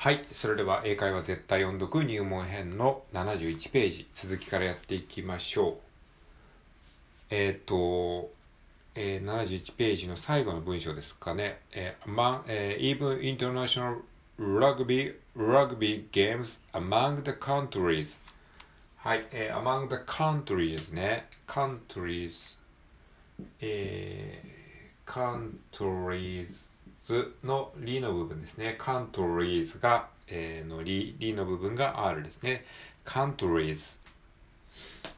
はい。それでは英会話絶対音読入門編の71ページ、続きからやっていきましょう。えっ、と、えー、71ページの最後の文章ですかね。えー among, えー even international rugby, rugby games among the countries. はい。えー among the countries ですね。countries。えー、countries のリの部分ですね。countries が、えーのリ、リの部分が R ですね。countries。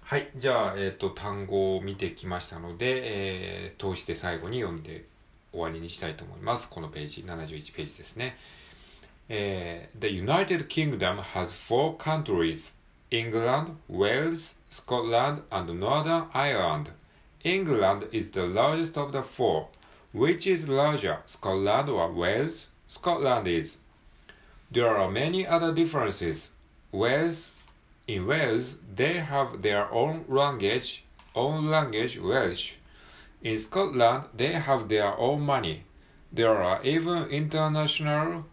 はい。じゃあ、えっ、と、単語を見てきましたので、えー通して最後に読んで終わりにしたいと思います。このページ、71ページですね。えー The United Kingdom has four countries. England, Wales, Scotland, and Northern Ireland. England is the largest of the four. Which is larger, Scotland or Wales? Scotland is. There are many other differences. Wales, in Wales, they have their own language, own language Welsh. In Scotland, they have their own money. There are even international,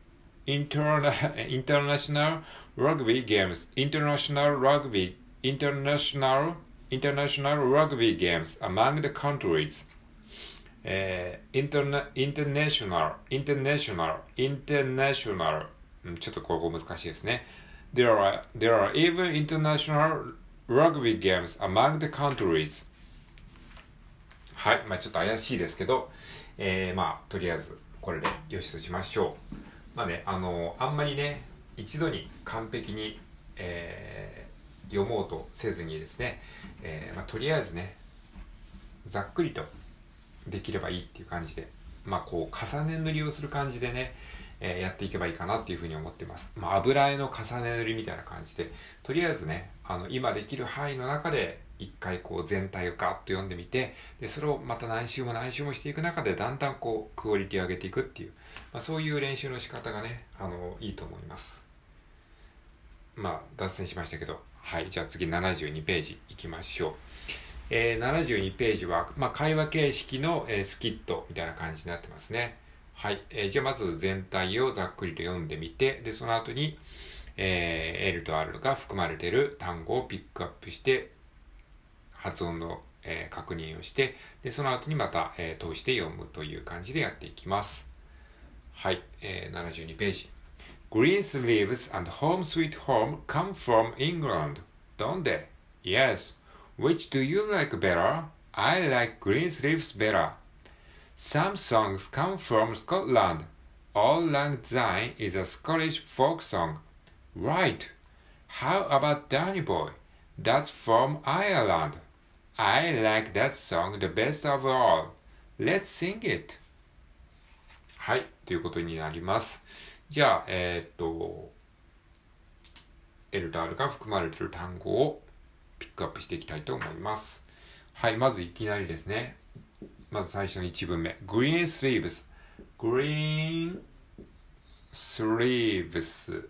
interna, international rugby games, international rugby, international, international rugby games among the countries. えー、インターナ、インターナショナル、インターナショナル、インターナショナル。うんちょっとここ難しいですね。There are, there are even international rugby games among the countries. はい。まあちょっと怪しいですけど、えー、まあとりあえずこれでよしとしましょう。まあね、あのあんまりね、一度に完璧に、えー読もうとせずにですね、えーまあとりあえずね、ざっくりとできればいいっていう感じで、まあこう重ね塗りをする感じでね、えーやっていけばいいかなっていうふうに思ってます。まあ油絵の重ね塗りみたいな感じで、とりあえずね、あの今できる範囲の中で一回こう全体をガッと読んでみて、で、それをまた何週も何週もしていく中でだんだんこうクオリティを上げていくっていう、まあそういう練習の仕方がね、あの、いいと思います。まあ脱線しましたけど、はい、じゃあ次72ページいきましょう。えー72ページは、まあ、会話形式の、えースキットみたいな感じになってますね。はい。えーじゃあまず全体をざっくりと読んでみて、で、その後に、えー L と R が含まれている単語をピックアップして、発音の、えー確認をして、で、その後にまた、えー通して読むという感じでやっていきます。はい。えー72ページ。Green sleeves and home sweet home come from England, don't they? Yes. Which do you like better? I like green sleeves better. Some songs come from Scotland. All Lang Syne is a Scottish folk song. Right. How about Danny Boy? That's from Ireland. I like that song the best of all. Let's sing it. はい。ということになります。じゃあ、えーっと、L と R が含まれている単語を ピックアップしていきたいと思います。はい、まずいきなりですね。まず最初の1文目。Green sleeves。Green sleeves。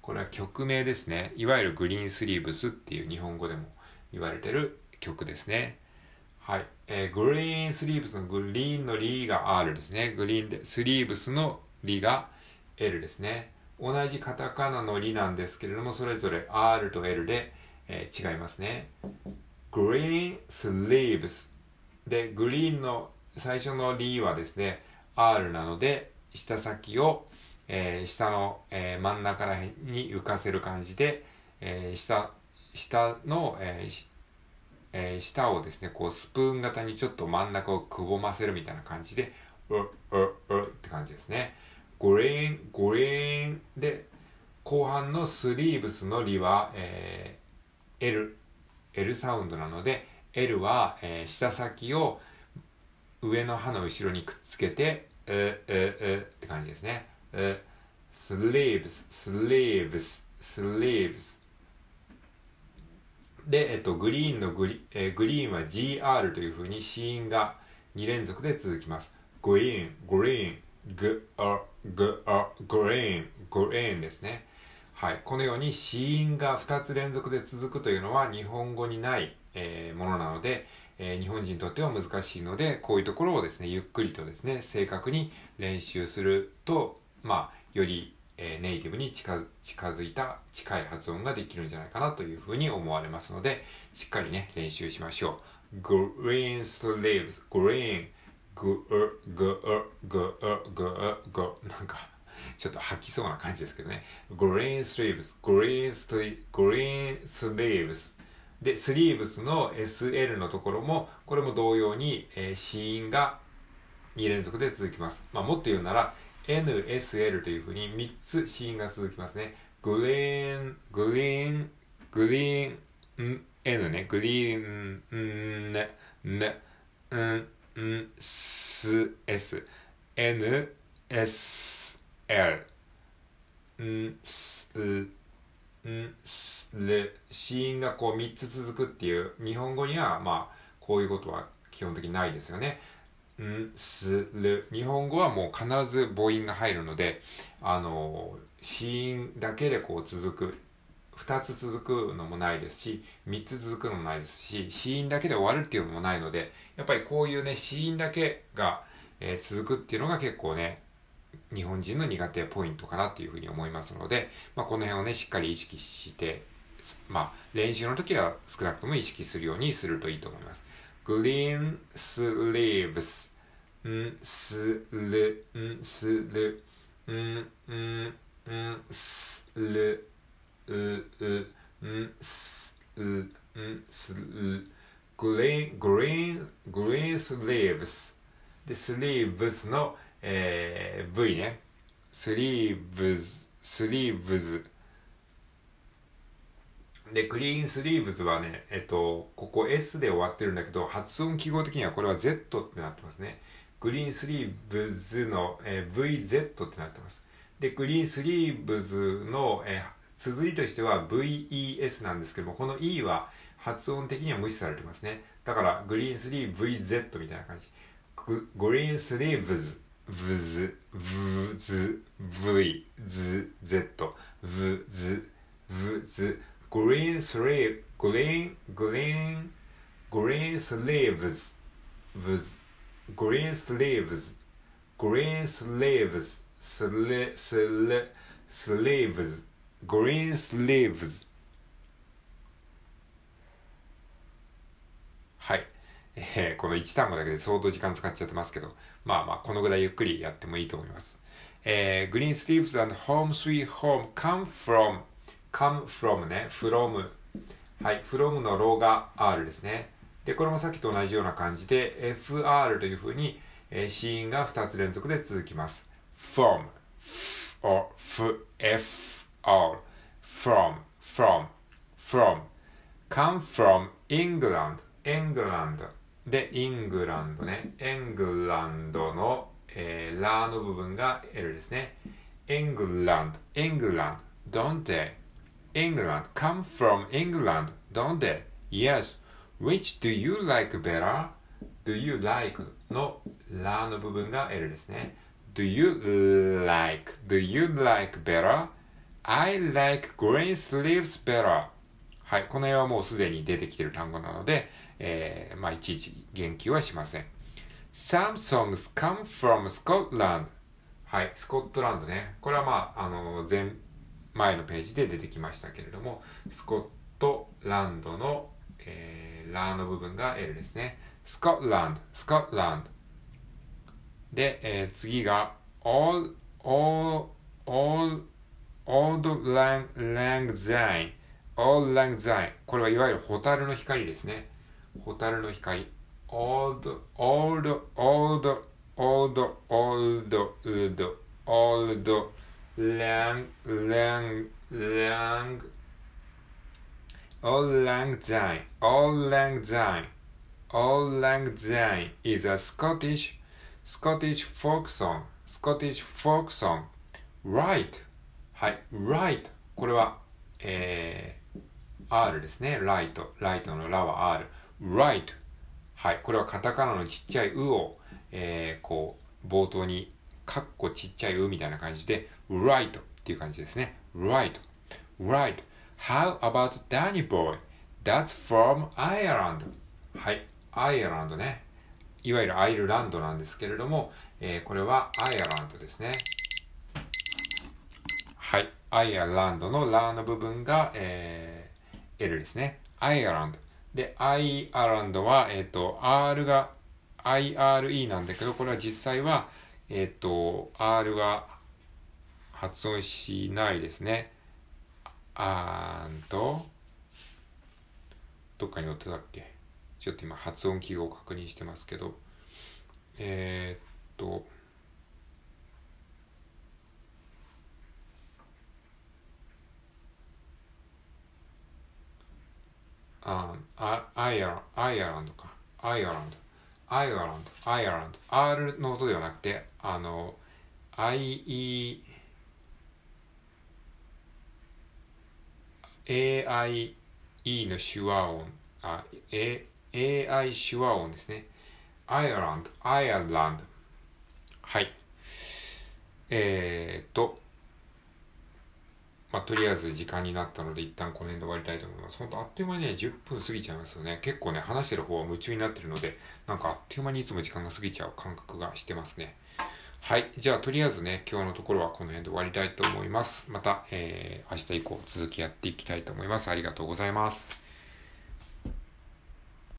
これは曲名ですね。いわゆるグリーンスリーブスっていう日本語でも言われてる曲ですね。はい。えーグリーンスリーブスのグリーンのリーが R ですね。グリーンで、スリーブスのリが L ですね。同じカタカナのリなんですけれども、それぞれ R と L で、えー違いますね。グリーンスリーブス。で、グリーンの最初のリはですね、R なので、下先を、えー下の、えー真ん中ら辺に浮かせる感じで、えー下、下の、えーえー下をですね、こうスプーン型にちょっと真ん中をくぼませるみたいな感じで、う、う、うって感じですね。グリーン、グリーンで、後半のスリーブスのリは、えー L、L サウンドなので、L は、えー下先を上の歯の後ろにくっつけて、う、う、うって感じですね。う、スリーブス、スリーブス、スリーブス。で、えっと、グリーンのグリ,、えーグリーンは GR という風に子音が2連続で続きます。グリーン、グリーン、グ、あ、グ、あ、グリーン、グリーンですね。はい。このように子音が2つ連続で続くというのは日本語にない、えーものなので、えー日本人にとっては難しいので、こういうところをですね、ゆっくりとですね、正確に練習すると、まあ、よりえー、ネイティブに近づいた近い発音ができるんじゃないかなというふうに思われますので、しっかりね、練習しましょう。green sleeves, green, ぐ、ぐ、ぐ、ぐ、ぐ、なんか、ちょっと吐きそうな感じですけどね。green sleeves, green sleeves, green sleeves で、スリーブスの SL のところも、これも同様に、えー、子音が2連続で続きます。まあ、もっと言うなら、NSL というふうに3つ子音が続きますね。グリーン、グリーン、グリーン、ん、N ね、グリーン、ん、ね、ね、ん、ん、す、S、N、S、L、ん、す、ん、す、る、子音がこう3つ続くっていう、日本語にはまあ、こういうことは基本的にないですよね。ん、す、る。日本語はもう必ず母音が入るので、あの、子音だけでこう続く。二つ続くのもないですし、三つ続くのもないですし、子音だけで終わるっていうのもないので、やっぱりこういうね、子音だけが、えー、続くっていうのが結構ね、日本人の苦手ポイントかなっていうふうに思いますので、まあ、この辺をね、しっかり意識して、まあ、練習の時は少なくとも意識するようにするといいと思います。green sleeves んする。んする。んんんする。ううんすうんする。green green green sleeves で sleeves の、えー、V ね sleeves sleeves で、クリーンスリーブズはね、えっと、ここ S で終わってるんだけど、発音記号的にはこれは Z ってなってますね。グリーンスリーブズの、えー、VZ ってなってます。で、グリーンスリーブズの、えー、綴りとしては VES なんですけども、この E は発音的には無視されてますね。だから、グリーンスリー VZ みたいな感じ。グリーンスリーブズ、ブズ、ブズ、V、ズ、Z、ブズ、ブズ、green sleeve, green, green, green sleeves, with green sleeves, green sleeves, sli, sli, sleeves, green sleeves. はい。 えー、この1単語だけで相当時間使っちゃってますけど、まあまあ、このぐらいゆっくりやってもいいと思います。えー、green sleeves and home sweet home come from come from ね、from。はい、from のローが R ですね。で、これもさっきと同じような感じで、FR というふうに、えー、子音が2つ連続で続きます。from, or, f, f, r, from, from, from, come from England, England で、イングランドね。エングランドの、えー、ラーの部分が L ですね。エングランド、エングランド、don't they? England come from England, don't Yes, which do you like better? Do you like のラーの部分が L ですね。Do you like? Do you like better? I like green sleeves better. はい。この辺はもうすでに出てきている単語なので、えー、まあ、いちいち言及はしません。Some songs come from Scotland. はい。スコットランドね。これはまあ、あの、前前のページで出てきましたけれども、スコットランドの、えー、ラーの部分が L ですね。スコットランド、スコットランド。で、えー、次が all, all, all, old lang, lang syne, all lang syne。これはいわゆるホタルの光ですね。ホタルの光。old, old, old, old, old, old, old, lang, lang, lang, Auld Lang Syne, Auld Lang Syne, Auld Lang Syne is a Scottish, Scottish folk song, Scottish folk song. Right. はい。right. これは、えー、R ですね。right. right のラは R。right. はい。これはカタカナのちっちゃい「う」を、えー、こう、冒頭にかっこちっちゃい「う」みたいな感じで、right っていう感じですね。right, right. How about Danny Boy? That's from Ireland. はい、アイアランドね。いわゆるアイルランドなんですけれども、えー、これはアイアランドですね。はいアイアランドのラの部分が、えー、L ですね。アイアランド。で、アイアランドは、えっ、ー、と、R が IRE なんだけど、これは実際は、えっ、ー、と、R が発音しないですね。あーんと、どっかに載ってたっけ？ちょっと今発音記号を確認してますけど、えー、っと、ああアイア Ireland か。 Ireland。Ireland。アイアランド。R の音ではなくて、あの、IE、AIE のシュワ音、あ、A、AI 手話音ですね。アイアランド、アイアランド。はい。えー、っと、まあ、とりあえず時間になったので一旦この辺で終わりたいと思います。本当あっという間にね、10分過ぎちゃいますよね。結構ね、話してる方は夢中になってるので、なんかあっという間にいつも時間が過ぎちゃう感覚がしてますね。はい。じゃあ、とりあえずね、今日のところはこの辺で終わりたいと思います。また、えー、明日以降続きやっていきたいと思います。ありがとうございます。